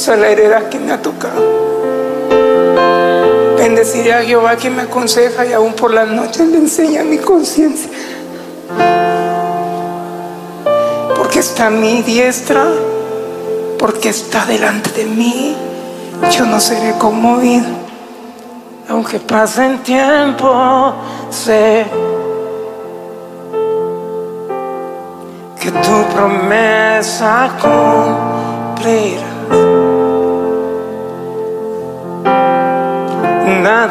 Hermosa la heredad que me ha tocado. Bendeciré a Jehová que me aconseja y aún por las noches le enseña mi conciencia. Porque está a mi diestra, porque está delante de mí, yo no seré conmovido. Aunque pase el tiempo, sé que tu promesa cumplirá.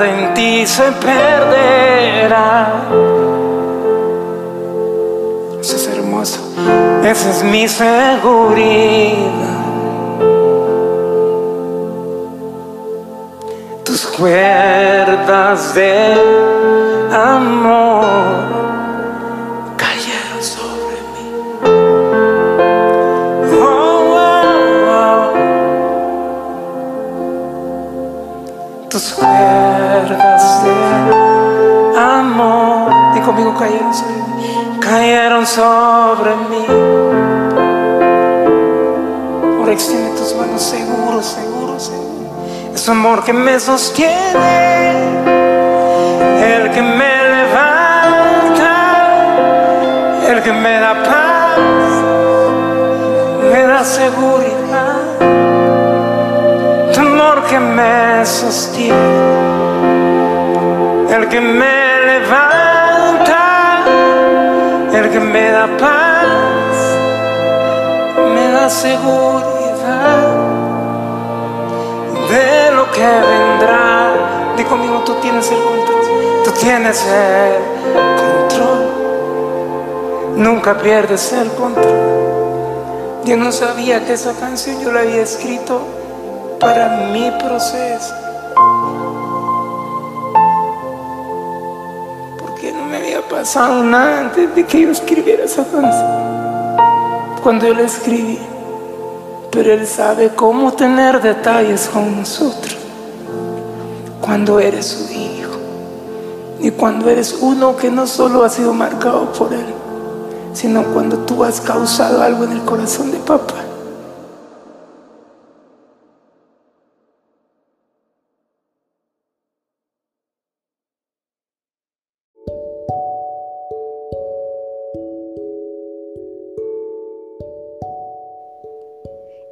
En ti se perderá. Eso es hermoso. Esa es mi seguridad. Tus cuerdas de amor sobre mí. Ahora extiende tus manos seguro, seguro, seguro. Es tu amor que me sostiene, el que me levanta, el que me da paz, me da seguridad. Tu amor que me sostiene, el que me me da paz, me da seguridad de lo que vendrá. Di conmigo, tú tienes el control. Tú tienes el control. Nunca pierdes el control. Yo no sabía que esa canción yo la había escrito para mi proceso. Nada antes de que yo escribiera esa canción. Cuando yo la escribí. Pero Él sabe cómo tener detalles con nosotros. Cuando eres su hijo. Y cuando eres uno que no solo ha sido marcado por Él, sino cuando tú has causado algo en el corazón de papá.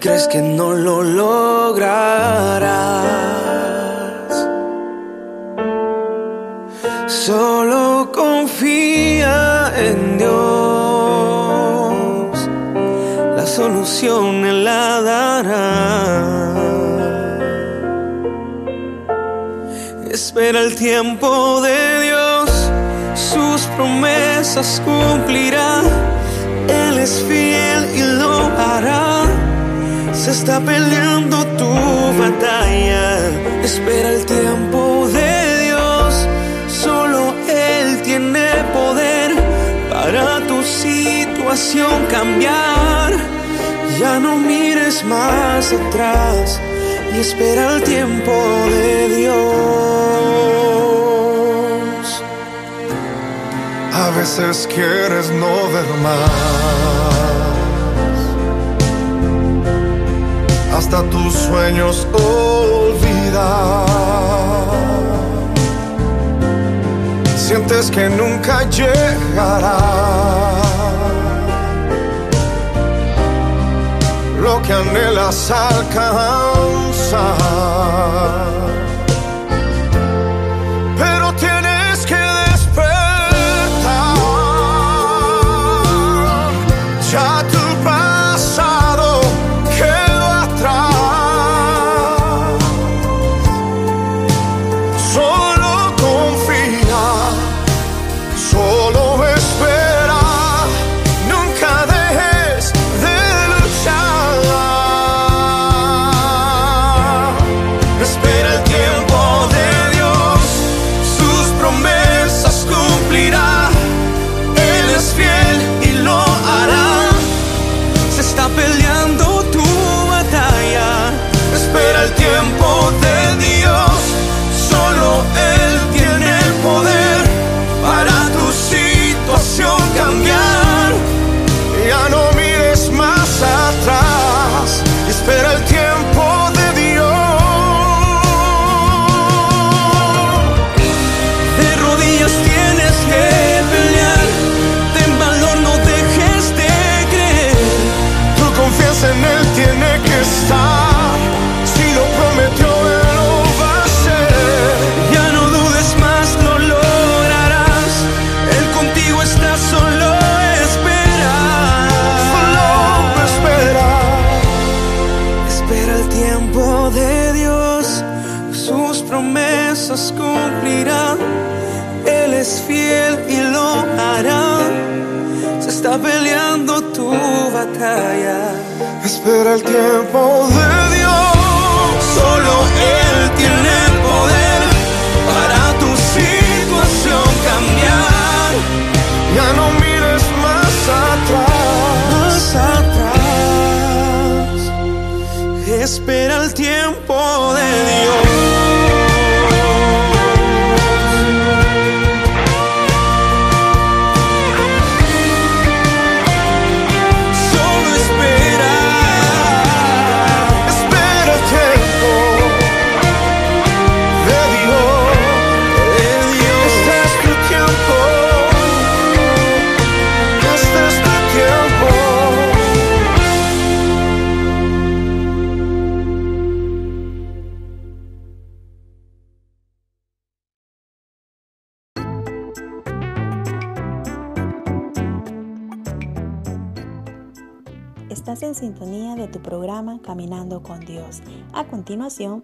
crees que no lo lograrás. Solo confía en Dios, la solución Él la dará. Espera el tiempo de Dios, sus promesas cumplirá. Él es fiel y lo hará. Se está peleando tu batalla. Espera el tiempo de Dios, solo Él tiene poder para tu situación cambiar. Ya no mires más atrás y espera el tiempo de Dios. A veces quieres no ver más, hasta tus sueños olvidar. Sientes que nunca llegará. Lo que anhelas alcanzar. el tiempo.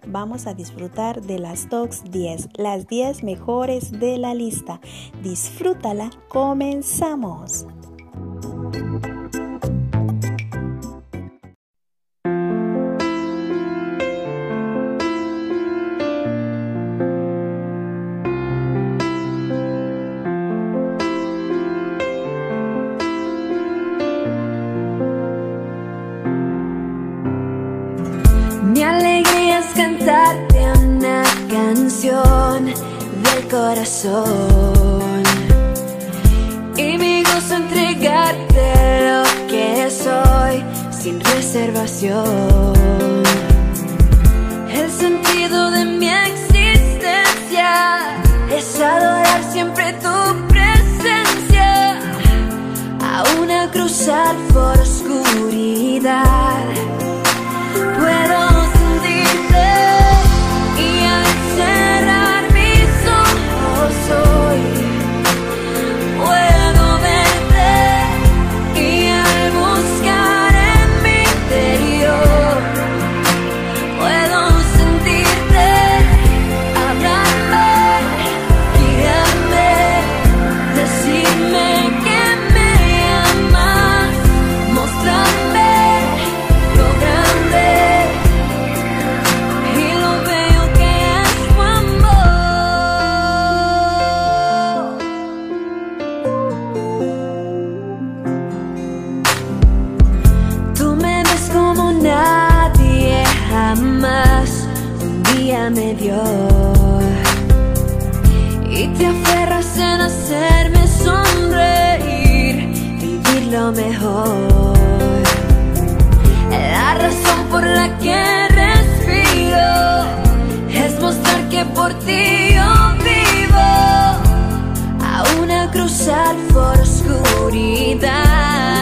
vamos a disfrutar de las TOX 10, las 10 mejores de la lista. Disfrútala, comenzamos. y mi gozo entregarte lo que soy sin reservación. cruzar por oscuridad.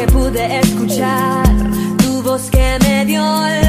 Porque pude escuchar. Tu voz que me dio la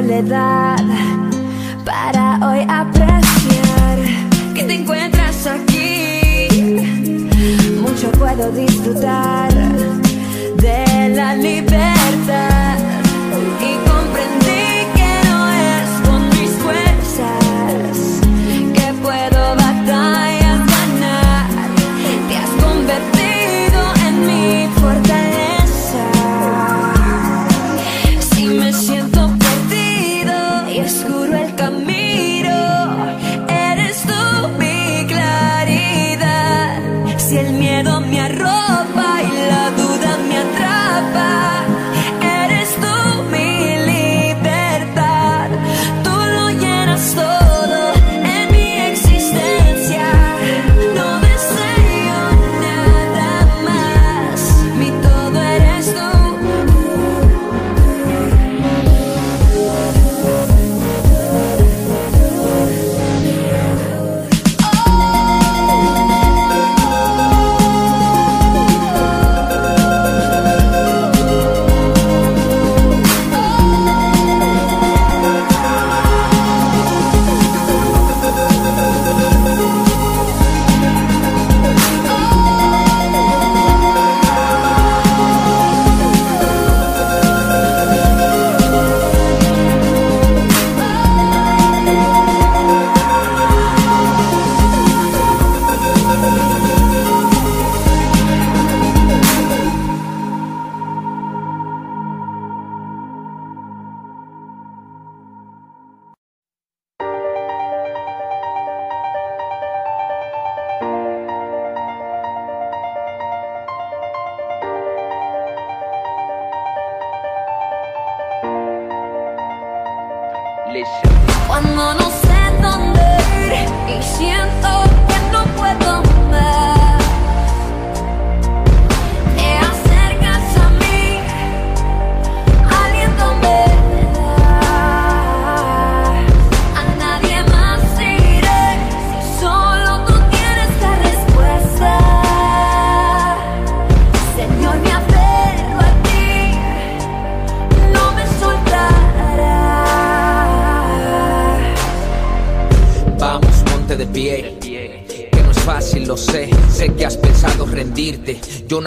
soledad para hoy apreciar que te encuentras aquí. Mucho puedo disfrutar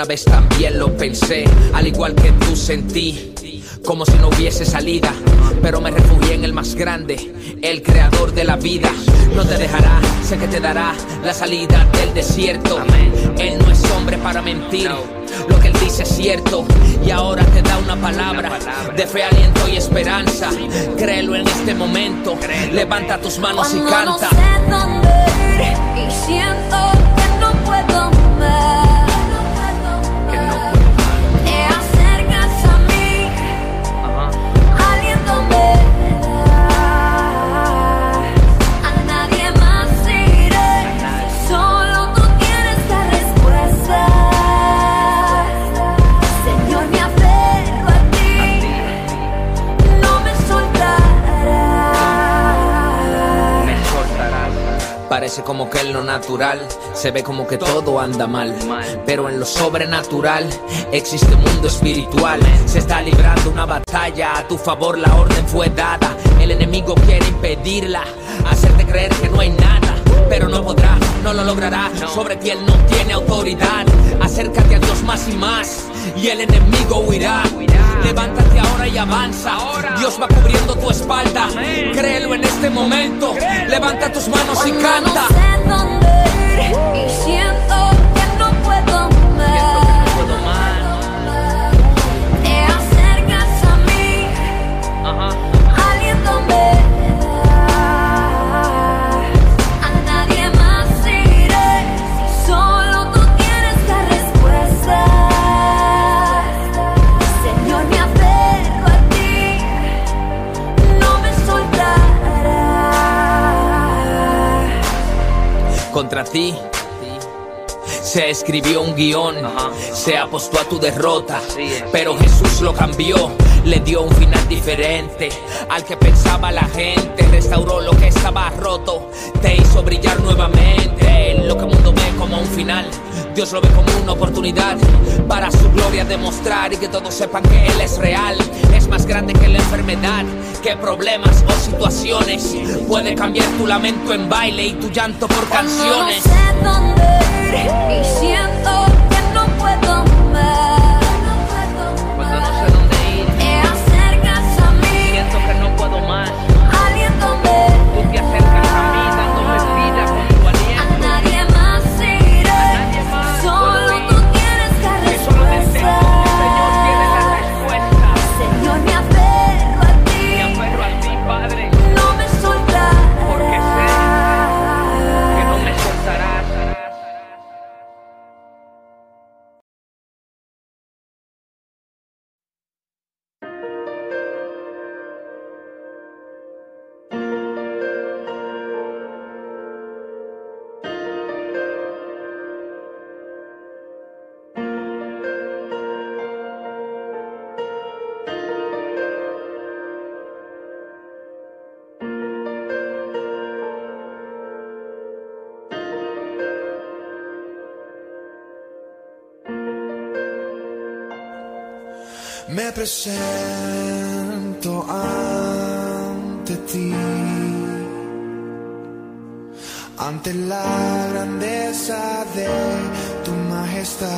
una vez también lo pensé. Al igual que tú sentí. Como si no hubiese salida. Pero me refugié en el más grande. El creador de la vida. No te dejará, sé que te dará la salida del desierto. Él no es hombre para mentir. Lo que él dice es cierto. Y ahora te da una palabra de fe, aliento y esperanza. Créelo en este momento. Levanta tus manos y Cuando canta. no sé dónde ir y siento Parece como que en lo natural se ve como que todo anda mal. Pero en lo sobrenatural existe un mundo espiritual. Se está librando una batalla, a tu favor la orden fue dada. El enemigo quiere impedirla, hacerte creer que no hay nada. Pero no podrá, no lo logrará. Sobre ti él no tiene autoridad. Acércate a Dios más y más, y el enemigo huirá. Levántate ahora y avanza. Dios va cubriendo tu espalda. Créelo en este momento. Levanta tus manos y canta. no sé dónde ir y siento ti. Se escribió un guion, se apostó a tu derrota, pero Jesús lo cambió, le dio un final diferente al que pensaba la gente, restauró lo que estaba roto, te hizo brillar nuevamente lo que el mundo ve como un final. Dios lo ve como una oportunidad para su gloria demostrar y que todos sepan que Él es real. Es más grande que la enfermedad, que problemas o situaciones. Puede cambiar tu lamento en baile y tu llanto por canciones. presento ante ti, ante la grandeza de tu majestad.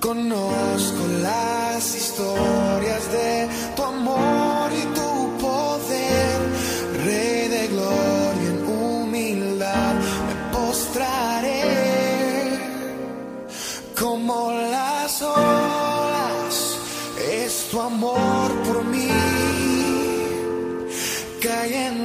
Conozco las historias de tu amor y tu poder, Rey de gloria en humildad, me postraré como la horas es tu amor por mí cayendo.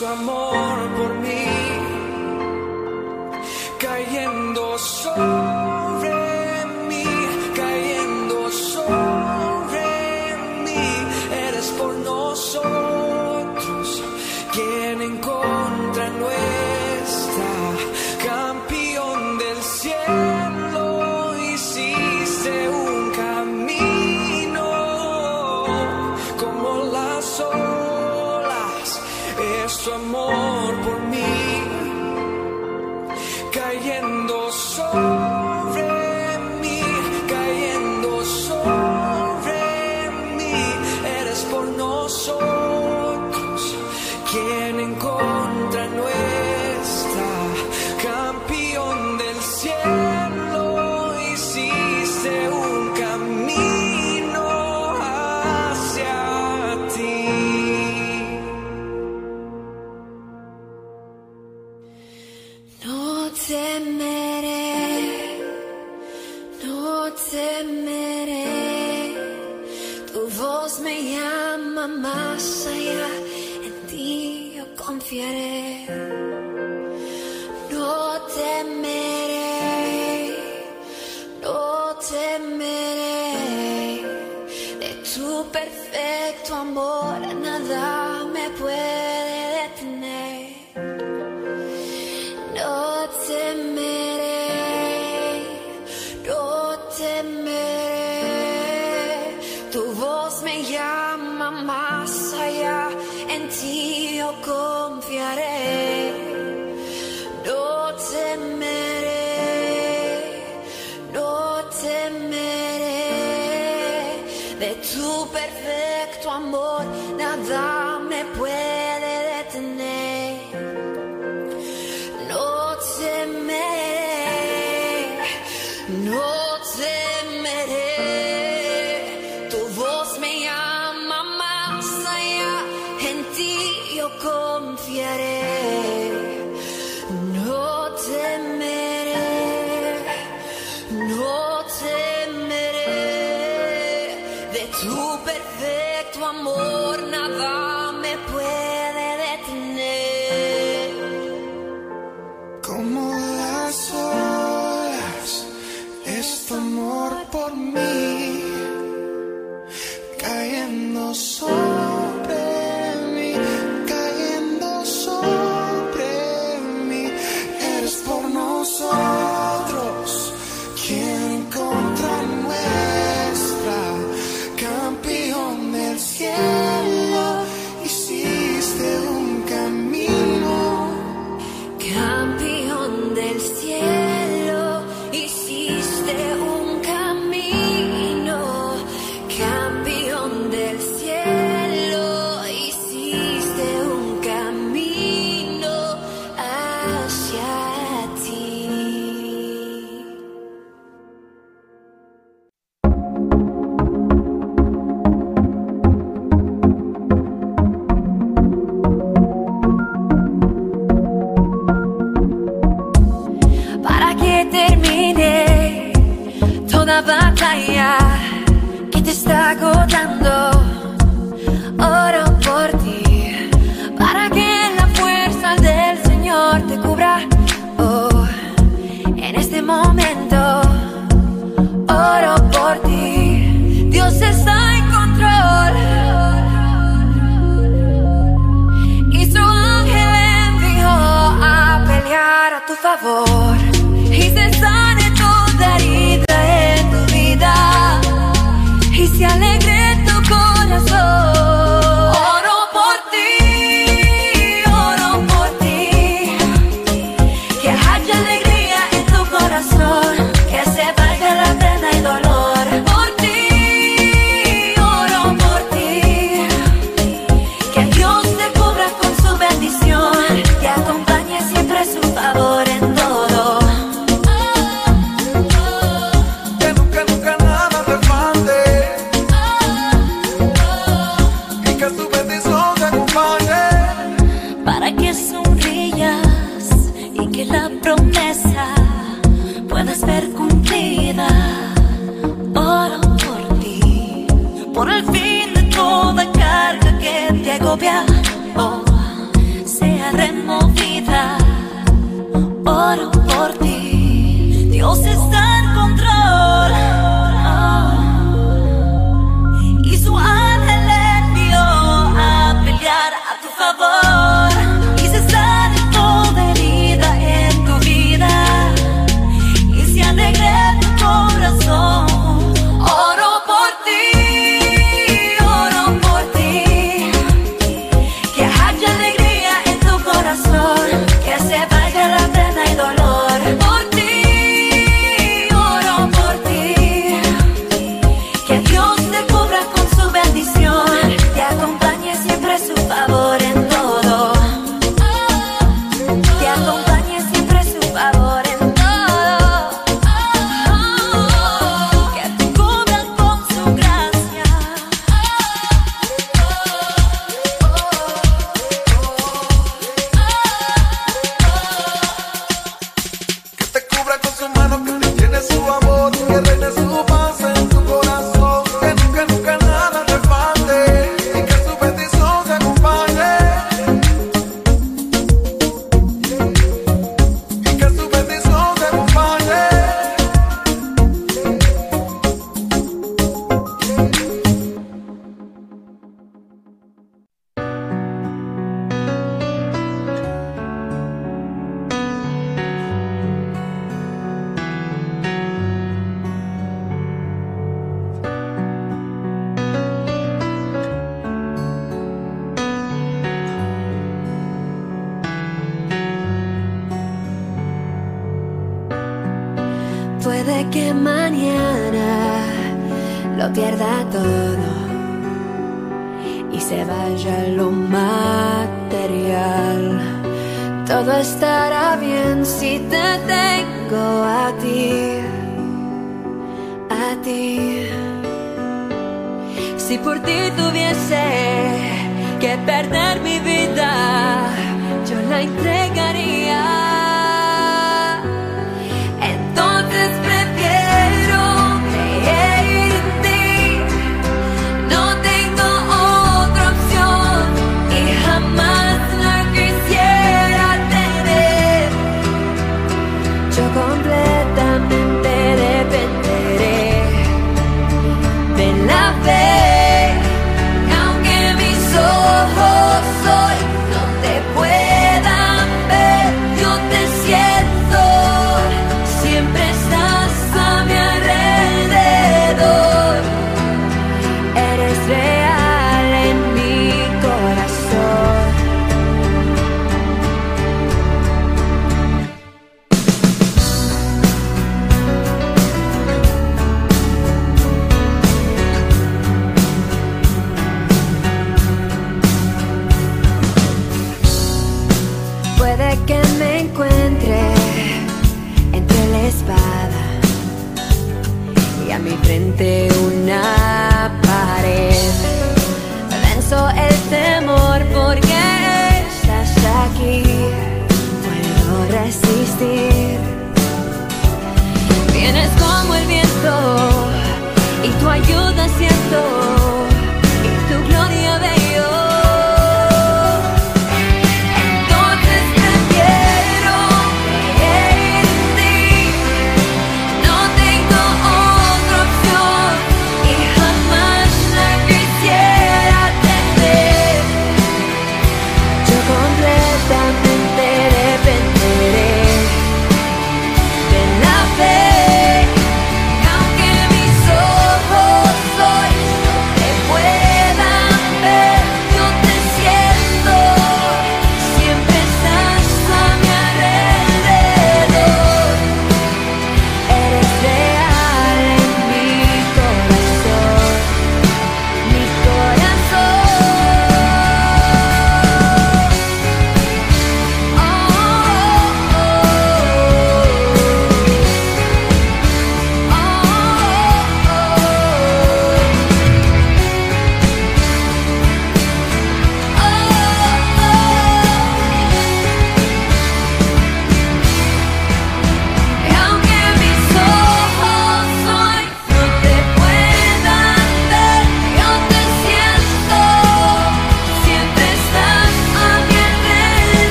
su amor por mí.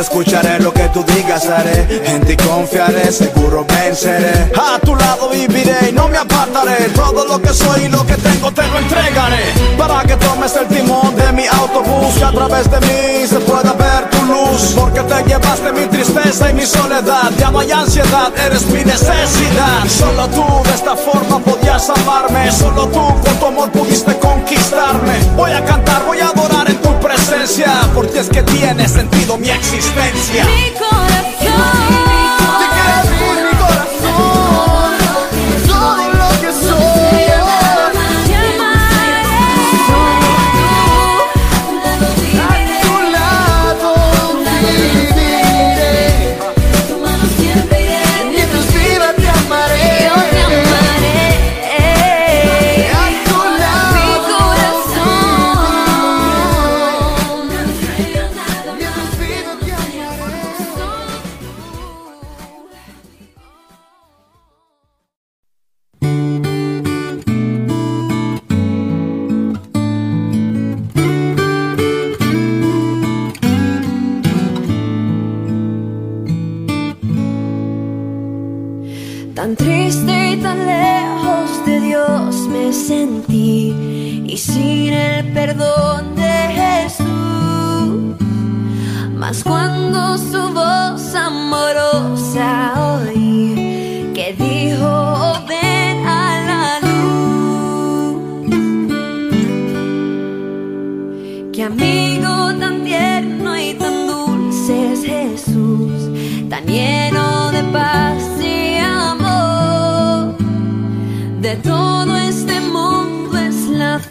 escucharé lo que tú digas haré. En ti confiaré, seguro venceré. A tu lado viviré y no me apartaré. Todo lo que soy y lo que tengo te lo entregaré. Para que tomes el timón de mi autobús Que a través de mí se pueda ver tu luz. Porque te llevaste mi tristeza y mi soledad. Ya no hay ansiedad, eres mi necesidad. Solo tú de esta forma podías amarme. Solo tú existencia. Y sin el perdón de Jesús. Mas cuando su voz amorosa oí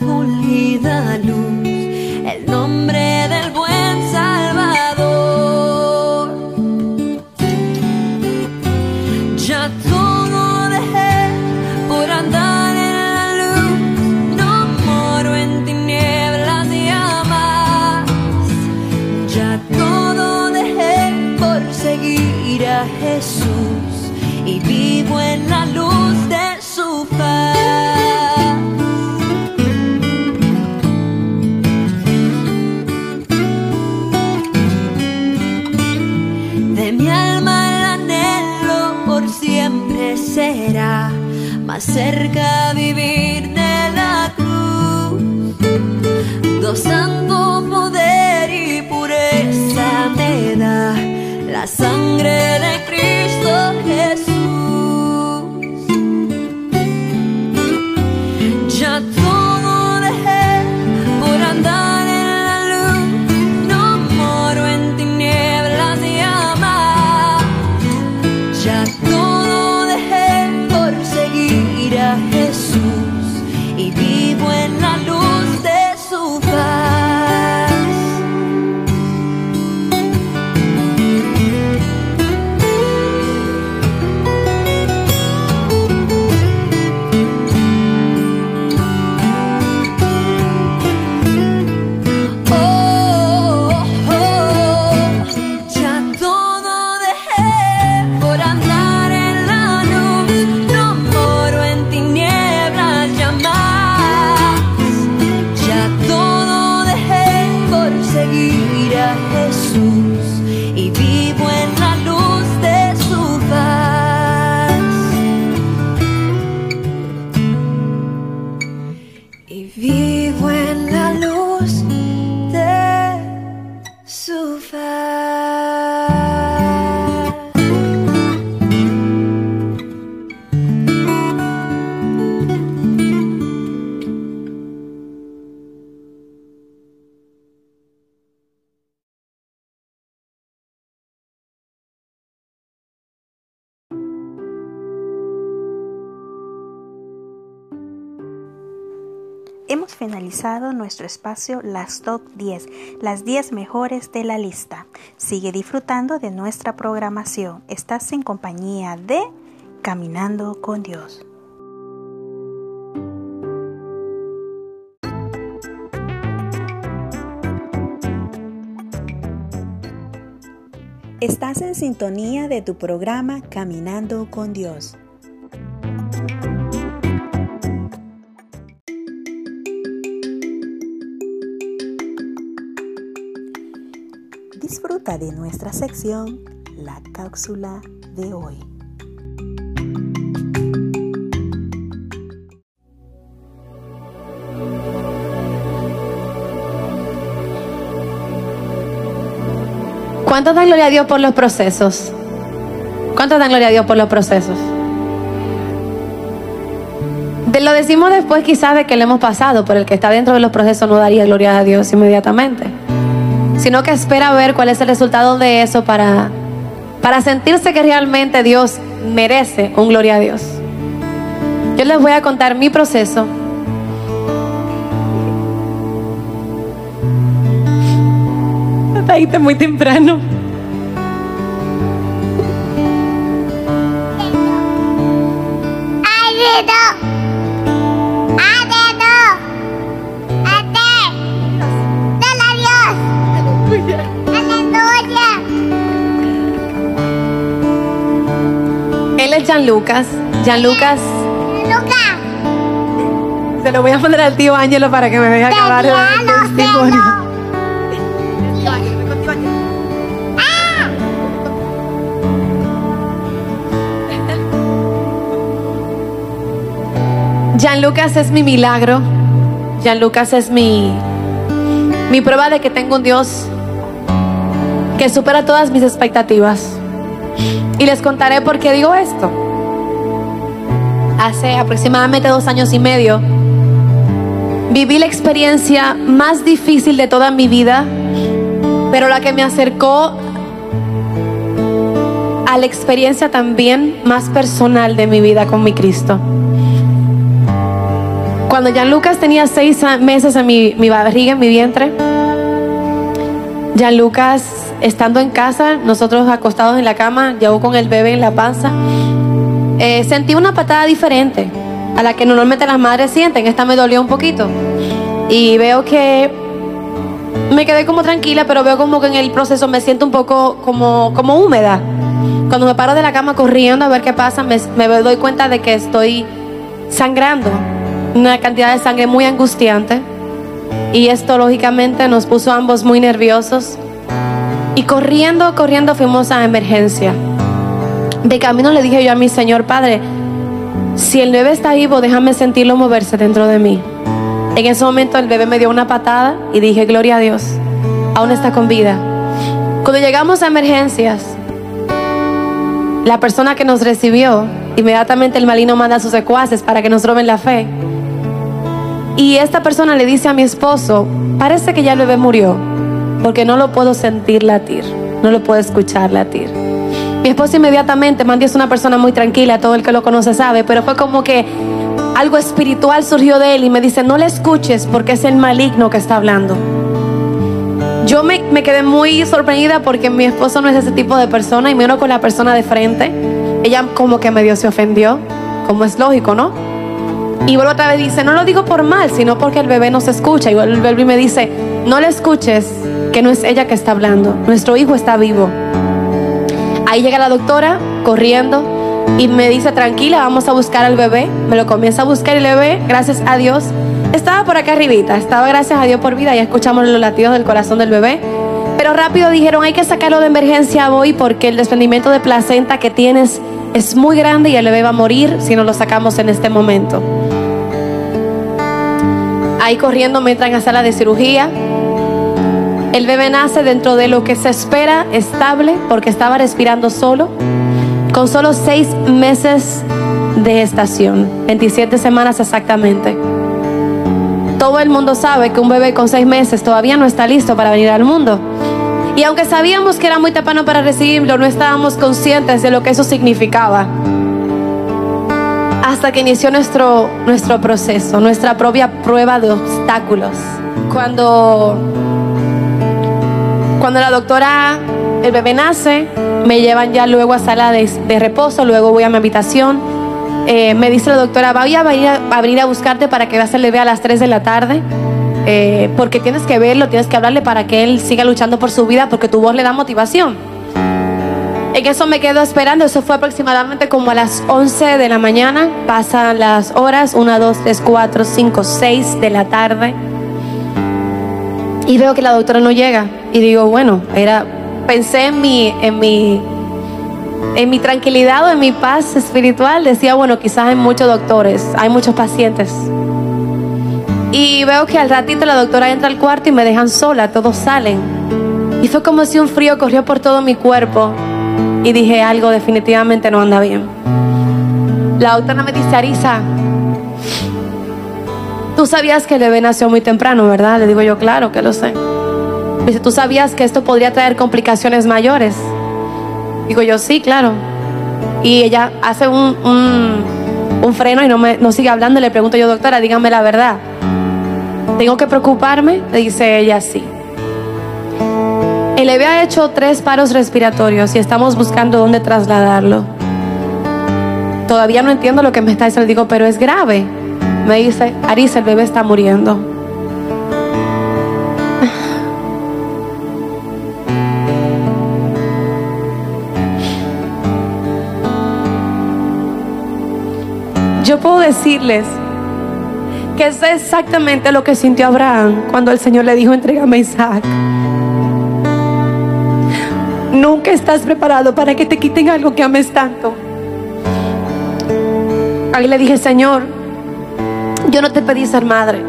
la fulgida sangre Hemos finalizado nuestro espacio Las Top 10, las 10 mejores de la lista. Sigue disfrutando de nuestra programación. Estás en compañía de Caminando con Dios. Estás en sintonía de tu programa Caminando con Dios. De nuestra sección La cápsula de hoy. ¿Cuántos dan gloria a Dios por los procesos? ¿Cuántos dan gloria a Dios por los procesos? De- lo decimos después quizás de que lo hemos pasado, pero el que está dentro de los procesos no daría gloria a Dios inmediatamente, sino que espera ver cuál es el resultado de eso para, para sentirse que realmente Dios merece un gloria a Dios. Yo les voy a contar mi proceso. Ahí está muy temprano. Él Lucas. Jan Lucas. Se lo voy a poner al tío Ángelo para que me vea acabar el testimonio. Jean Lucas es mi milagro. Jean Lucas es mi, mi prueba de que tengo un Dios que supera todas mis expectativas. Y les contaré por qué digo esto. Hace aproximadamente dos años y medio viví la experiencia más difícil de toda mi vida, pero la que me acercó a la experiencia también más personal de mi vida con mi Cristo. Cuando Jan Lucas tenía seis meses en mi, mi barriga, en mi vientre, Jan Lucas estando en casa, nosotros acostados en la cama, yo con el bebé en la panza, eh, sentí una patada diferente a la que normalmente las madres sienten. Esta me dolió un poquito. Y veo que me quedé como tranquila, pero veo como que en el proceso me siento un poco como, como húmeda. Cuando me paro de la cama corriendo a ver qué pasa, me, doy cuenta de que estoy sangrando. Una cantidad de sangre muy angustiante. Y esto lógicamente nos puso ambos muy nerviosos. Y corriendo, corriendo fuimos a emergencia. De camino le dije yo a mi Señor Padre, si el bebé está vivo, déjame sentirlo moverse dentro de mí. En ese momento el bebé me dio una patada y dije, gloria a Dios, aún está con vida. Cuando llegamos a emergencias, la persona que nos recibió, inmediatamente el malino manda a sus secuaces para que nos roben la fe. Y esta persona le dice a mi esposo, parece que ya el bebé murió, porque no lo puedo sentir latir, no lo puedo escuchar latir. Mi esposo inmediatamente, Mandy es una persona muy tranquila, todo el que lo conoce sabe, pero fue como que algo espiritual surgió de él y me dice, no le escuches porque es el maligno que está hablando. Yo me, me quedé muy sorprendida porque mi esposo no es ese tipo de persona y menos con la persona de frente. Ella como que medio se ofendió, como es lógico, ¿no? Y vuelvo otra vez y dice, no lo digo por mal, sino porque el bebé no se escucha. Y vuelve y me dice, no le escuches, que no es ella que está hablando, nuestro hijo está vivo. Ahí llega la doctora corriendo y me dice, tranquila, vamos a buscar al bebé. Me lo comienza a buscar y el bebé, gracias a Dios, estaba por acá arribita, estaba gracias a Dios por vida, ya escuchamos los latidos del corazón del bebé. Pero rápido dijeron, hay que sacarlo de emergencia hoy porque el desprendimiento de placenta que tienes es muy grande y el bebé va a morir si no lo sacamos en este momento. Ahí corriendo me entran a sala de cirugía. El bebé nace dentro de lo que se espera, estable, porque estaba respirando solo, con solo seis meses de gestación, 27 semanas exactamente. Todo el mundo sabe que un bebé con seis meses todavía no está listo para venir al mundo. Y aunque sabíamos que era muy temprano para recibirlo, no estábamos conscientes de lo que eso significaba. Hasta que inició nuestro, nuestro proceso, nuestra propia prueba de obstáculos. Cuando cuando la doctora, el bebé nace, me llevan ya luego a sala de, de reposo, luego voy a mi habitación. Eh, me dice la doctora, voy a venir a, a buscarte para que veas el bebé a las 3 de la tarde, eh, porque tienes que verlo, tienes que hablarle para que él siga luchando por su vida, porque tu voz le da motivación. En eso me quedo esperando, eso fue aproximadamente como a las 11 de la mañana, pasan las horas, 1, 2, 3, 4, 5, 6 de la tarde. Y veo que la doctora no llega. Y digo, bueno, era. Pensé en mi, en mi, en mi tranquilidad o en mi paz espiritual. Decía, bueno, quizás hay muchos doctores, hay muchos pacientes. Y veo que al ratito la doctora entra al cuarto y me dejan sola, todos salen. Y fue como si un frío corrió por todo mi cuerpo. Y dije, algo definitivamente no anda bien. La doctora me dice, Arisa, Tú sabías que el bebé nació muy temprano, ¿verdad? Le digo yo, claro que lo sé. Dice, ¿tú sabías que esto podría traer complicaciones mayores? Digo yo, sí, claro. Y ella hace un, un, un freno y no, me, no sigue hablando. Le pregunto yo, doctora, dígame la verdad. ¿Tengo que preocuparme? Le dice ella, sí. El bebé ha hecho tres paros respiratorios y estamos buscando dónde trasladarlo. Todavía no entiendo lo que me está diciendo. Le digo, pero es grave. Me dice, Arisa, el bebé está muriendo. Yo puedo decirles que es exactamente lo que sintió Abraham cuando el Señor le dijo, entrégame a Isaac. Nunca estás preparado para que te quiten algo que ames tanto. Ahí le dije, Señor, Yo no te pedí ser madre.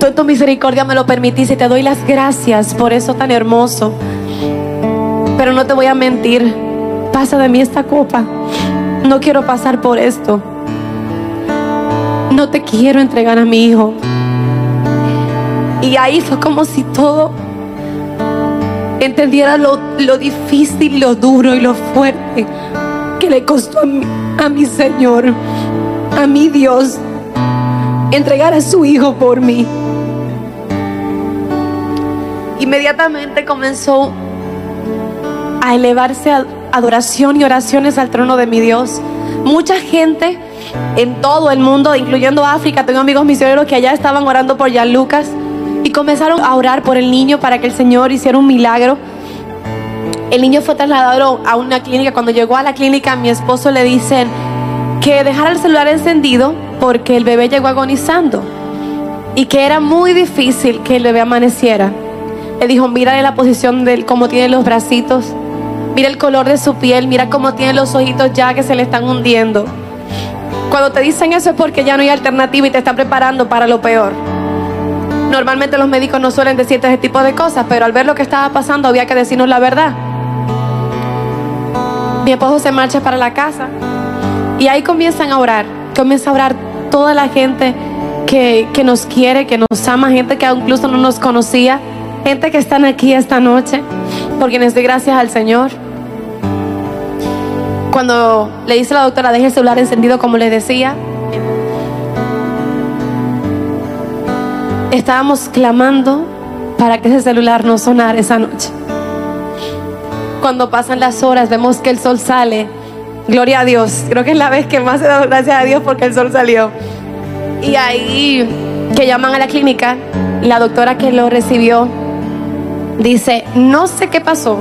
Tú en tu misericordia me lo permitiste y te doy las gracias por eso tan hermoso. Pero no te voy a mentir. Pasa de mí esta copa. No quiero pasar por esto. No te quiero entregar a mi hijo. Y ahí fue como si todo entendiera lo, lo difícil, lo duro y lo fuerte que le costó a mi, a mi Señor, a mi Dios, entregar a su hijo por mí. Inmediatamente comenzó a elevarse a adoración y oraciones al trono de mi Dios. Mucha gente en todo el mundo, incluyendo África, tengo amigos misioneros que allá estaban orando por Jan Lucas y comenzaron a orar por el niño para que el Señor hiciera un milagro. El niño fue trasladado a una clínica. Cuando llegó a la clínica, mi esposo le dicen que dejara el celular encendido porque el bebé llegó agonizando y que era muy difícil que el bebé amaneciera. Le dijo, mira la posición de él, cómo tiene los bracitos, mira el color de su piel, mira cómo tiene los ojitos ya que se le están hundiendo. Cuando te dicen eso es porque ya no hay alternativa y te están preparando para lo peor. Normalmente los médicos no suelen decirte ese tipo de cosas, pero al ver lo que estaba pasando había que decirnos la verdad. Mi esposo se marcha para la casa y ahí comienzan a orar. Comienza a orar toda la gente que, que nos quiere, que nos ama, gente que incluso no nos conocía, gente que están aquí esta noche, por quienes doy gracias al Señor. Cuando le dice la doctora, deje el celular encendido, como les decía, estábamos clamando para que ese celular no sonara esa noche. Cuando pasan las horas, vemos que el sol sale. Gloria a Dios. Creo que es la vez que más he dado gracias a Dios porque el sol salió. Y ahí que llaman a la clínica, la doctora que lo recibió dice, no sé qué pasó,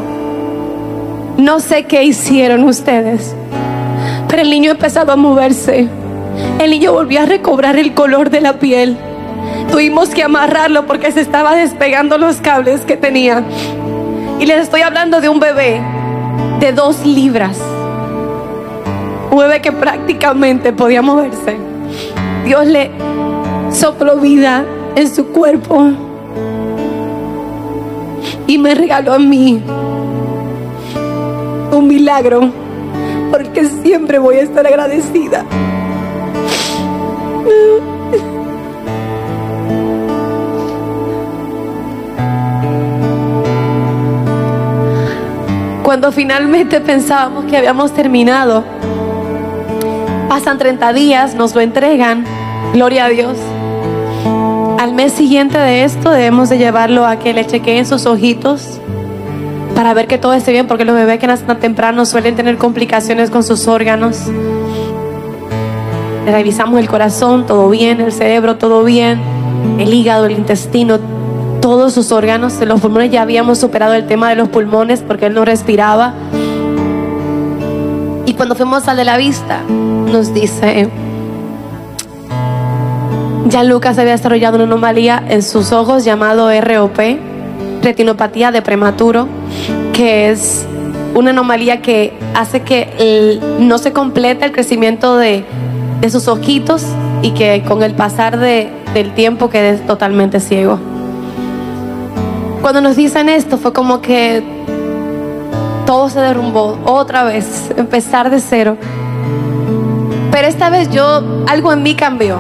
no sé qué hicieron ustedes, pero el niño empezado a moverse. El niño volvió a recobrar el color de la piel. Tuvimos que amarrarlo porque se estaba despegando los cables que tenía. Y les estoy hablando de un bebé de dos libras. Bebé que prácticamente podía moverse. Dios le sopló vida en su cuerpo y me regaló a mí un milagro porque siempre voy a estar agradecida. Cuando finalmente pensábamos que habíamos terminado, pasan 30 días, nos lo entregan, gloria a Dios. Al mes siguiente de esto debemos de llevarlo a que le chequeen sus ojitos para ver que todo esté bien, porque los bebés que nacen tan temprano suelen tener complicaciones con sus órganos. Le revisamos el corazón, todo bien, el cerebro, todo bien, el hígado, el intestino, todos sus órganos. En los pulmones ya habíamos superado el tema de los pulmones porque él no respiraba. Cuando fuimos al de la vista, nos dice, ya Lucas había desarrollado una anomalía en sus ojos llamado ROP, retinopatía de prematuro, que es una anomalía que hace que no se complete el crecimiento de, de sus ojitos y que con el pasar de- del tiempo quede totalmente ciego. Cuando nos dicen esto fue como que todo se derrumbó otra vez, empezar de cero. Pero esta vez yo, algo en mí cambió.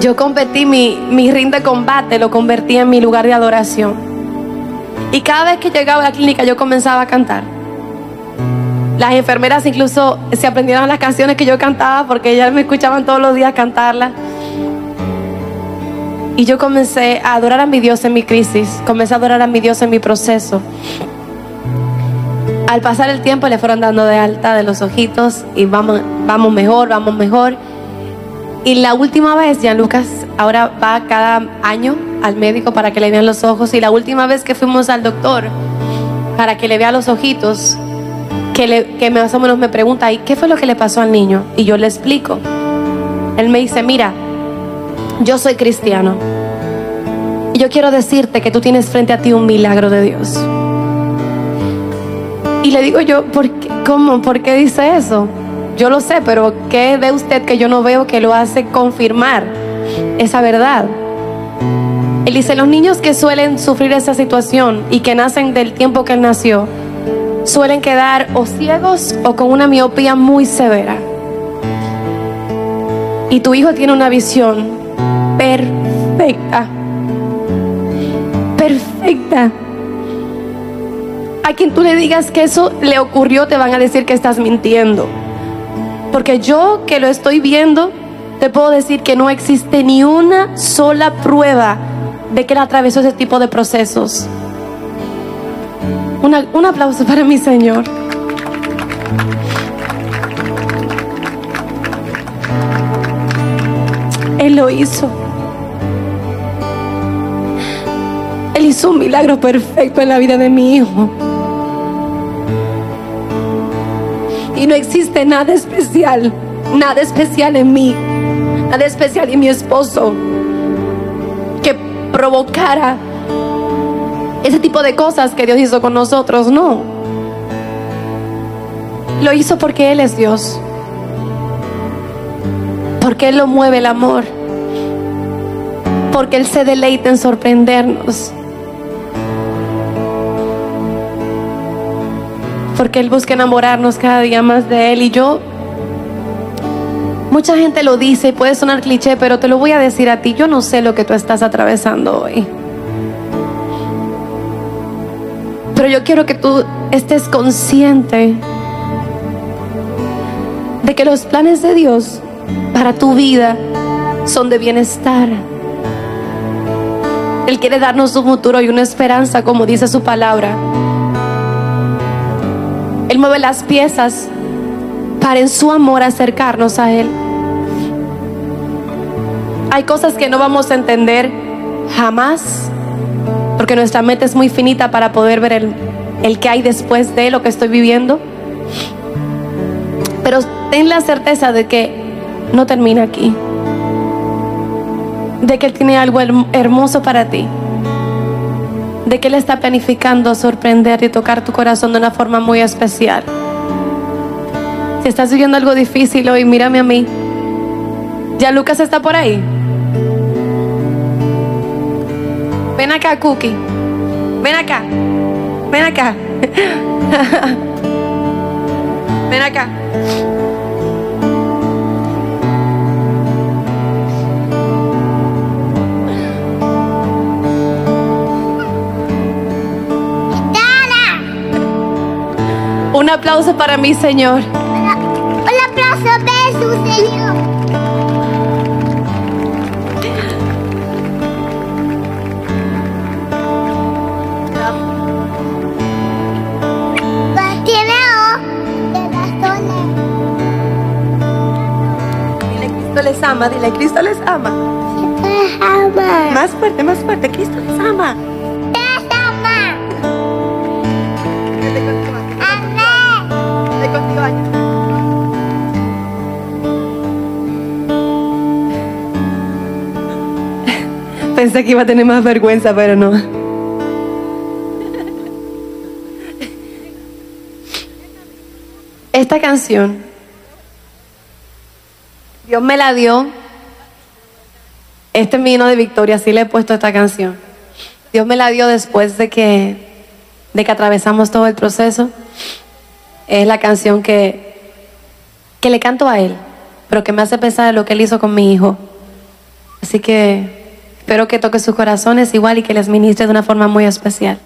Yo convertí mi, mi ring de combate, lo convertí en mi lugar de adoración. Y cada vez que llegaba a la clínica yo comenzaba a cantar. Las enfermeras incluso se aprendieron las canciones que yo cantaba porque ellas me escuchaban todos los días cantarlas. Y yo comencé a adorar a mi Dios en mi crisis, comencé a adorar a mi Dios en mi proceso. Al pasar el tiempo le fueron dando de alta de los ojitos y vamos, vamos mejor, vamos mejor. Y la última vez, ya Lucas ahora va cada año al médico para que le vean los ojos. Y la última vez que fuimos al doctor para que le vea los ojitos, que, que más o menos me pregunta, ¿y qué fue lo que le pasó al niño? Y yo le explico. Él me dice, mira, yo soy cristiano. Y yo quiero decirte que tú tienes frente a ti un milagro de Dios. Y le digo yo, ¿por qué? ¿cómo? ¿Por qué dice eso? yo lo sé, pero ¿qué ve usted que yo no veo que lo hace confirmar esa verdad? Él dice, los niños que suelen sufrir esa situación y que nacen del tiempo que él nació, suelen quedar o ciegos o con una miopía muy severa. Y tu hijo tiene una visión perfecta. Perfecta. Quien tú le digas que eso le ocurrió, te van a decir que estás mintiendo. Porque yo que lo estoy viendo, te puedo decir que no existe ni una sola prueba de que él atravesó ese tipo de procesos. Una- un aplauso para mi Señor. Él lo hizo. Él hizo un milagro perfecto en la vida de mi hijo. Y no existe nada especial, nada especial en mí, nada especial en mi esposo que provocara ese tipo de cosas que Dios hizo con nosotros, no. Lo hizo porque Él es Dios. Porque Él lo mueve el amor. Porque Él se deleita en sorprendernos. Porque Él busca enamorarnos cada día más de Él. Y yo, mucha gente lo dice y puede sonar cliché, pero te lo voy a decir a ti. Yo no sé lo que tú estás atravesando hoy. Pero yo quiero que tú estés consciente de que los planes de Dios para tu vida son de bienestar. Él quiere darnos un futuro y una esperanza, como dice su palabra. Él mueve las piezas para en su amor acercarnos a Él. Hay cosas que no vamos a entender jamás, porque nuestra mente es muy finita para poder ver el, el que hay después de lo que estoy viviendo. Pero ten la certeza de que no termina aquí. De que Él tiene algo herm- hermoso para ti. De que Él está planificando sorprender y tocar tu corazón de una forma muy especial. Si estás viviendo algo difícil hoy, mírame a mí. ¿Ya Lucas está por ahí? Ven acá, Cookie. Ven acá. Ven acá. Ven acá. Un aplauso para mi Señor. Un aplauso de su Señor. Tiene O de razones. Dile Cristo les ama, dile Cristo les ama. Ama. Más fuerte, más fuerte, Cristo les ama. Pensé que iba a tener más vergüenza, pero no. Esta canción, Dios me la dio. Este es mi himno de victoria, así le he puesto esta canción. Dios me la dio después de que, de que atravesamos todo el proceso. Es la canción que, que le canto a Él, pero que me hace pensar en lo que Él hizo con mi hijo. Así que espero que toque sus corazones igual y que les ministre de una forma muy especial.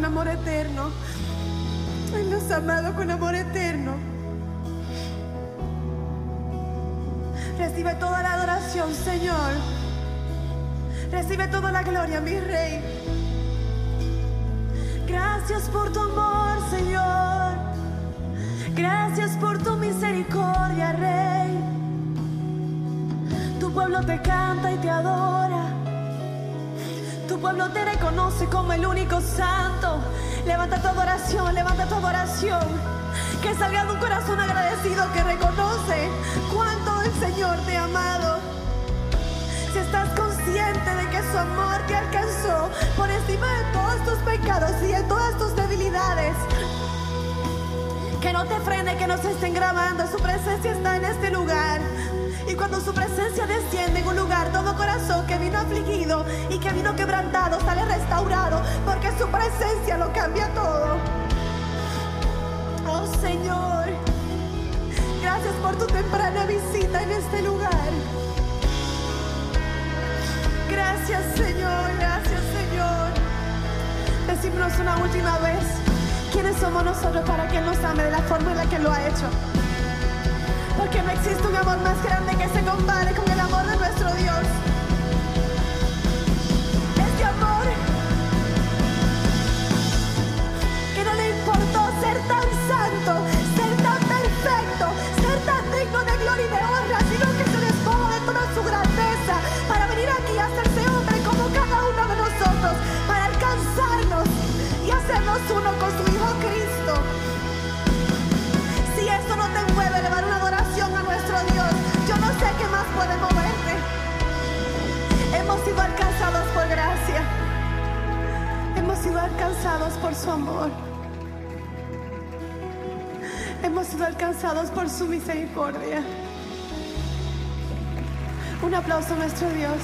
Con amor eterno. Él nos ha amado con amor eterno. Recibe toda la adoración, Señor. Recibe toda la gloria, mi Rey. Gracias por tu amor, Señor. Gracias por tu misericordia, Rey. Tu pueblo te canta y te adora. Tu pueblo te reconoce como el único santo. Levanta tu adoración. Que salga de un corazón agradecido que reconoce cuánto el Señor te ha amado. Si estás consciente de que su amor te alcanzó por encima de todos tus pecados y de todas tus debilidades, que no te frene, que no se estén grabando. Su presencia está en este lugar. Y cuando su presencia desciende en un lugar, todo corazón que vino afligido y que vino quebrantado sale restaurado, porque su presencia lo cambia todo. Oh Señor, gracias por tu temprana visita en este lugar. Gracias Señor, gracias Señor. Decímonos una última vez, ¿quiénes somos nosotros para que Él nos ame de la forma en la que lo ha hecho? Porque no existe un amor más grande que se compare con el amor de nuestro Dios. Santo, ser tan perfecto, ser tan digno de gloria y de honra, sino que se despojó de toda su grandeza para venir aquí a hacerse hombre como cada uno de nosotros, para alcanzarnos y hacernos uno con su Hijo Cristo. Si esto no te mueve, elevar una adoración a nuestro Dios, yo no sé qué más puede moverte. Hemos sido alcanzados por gracia. Hemos sido alcanzados por su amor hemos sido alcanzados por su misericordia. Un aplauso a nuestro Dios.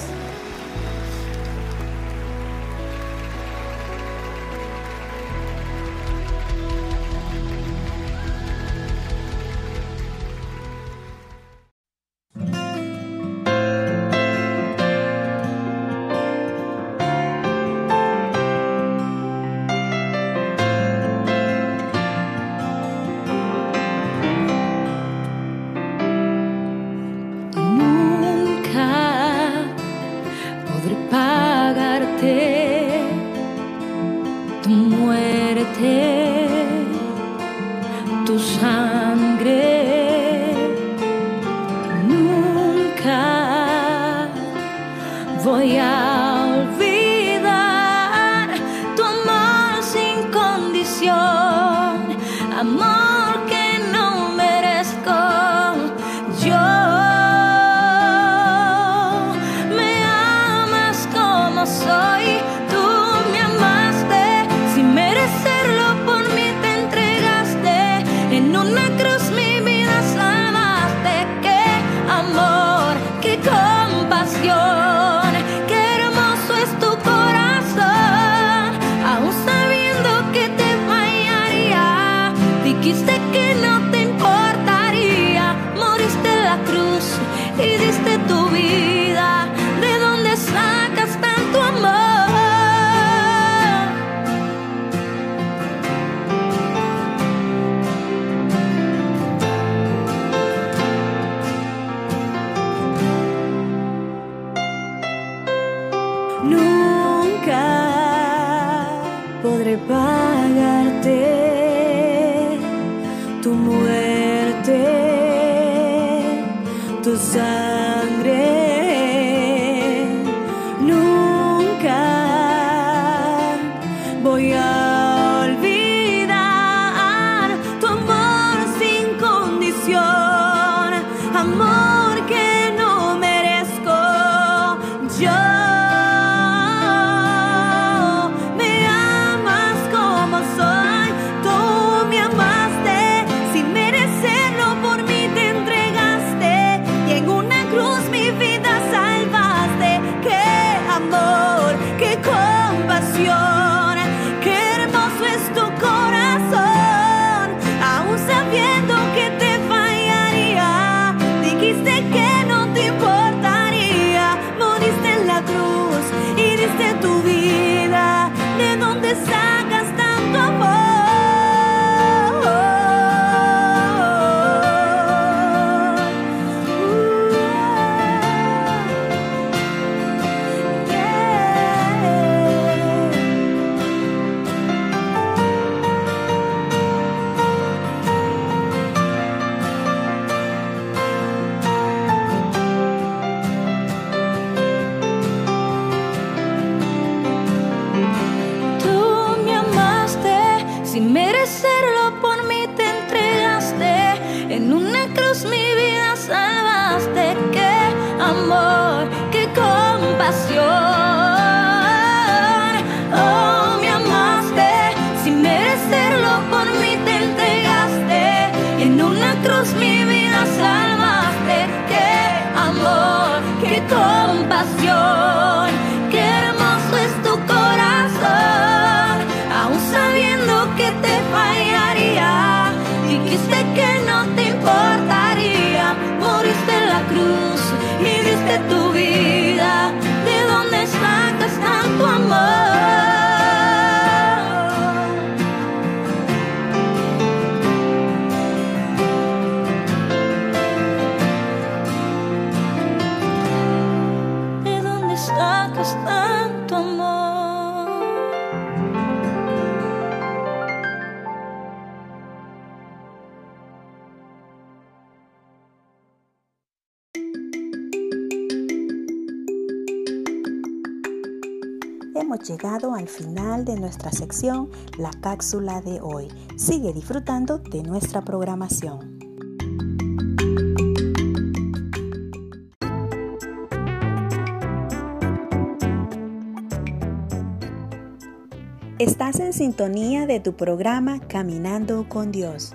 hemos llegado al final de nuestra sección La cápsula de hoy. Sigue disfrutando de nuestra programación. Estás en sintonía de tu programa Caminando con Dios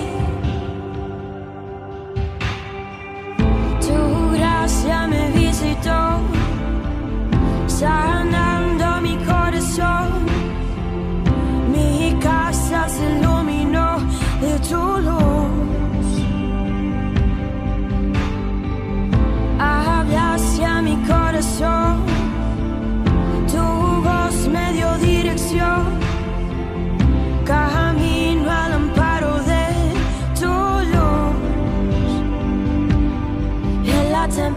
Visitó, sanando mi corazón. Mi casa se iluminó de tu luz. Hablaste a mi corazón, tu voz me dio dirección.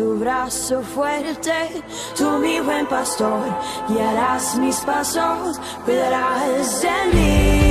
Tu brazo fuerte, tú mi buen pastor, guiarás mis pasos, cuidarás de mí.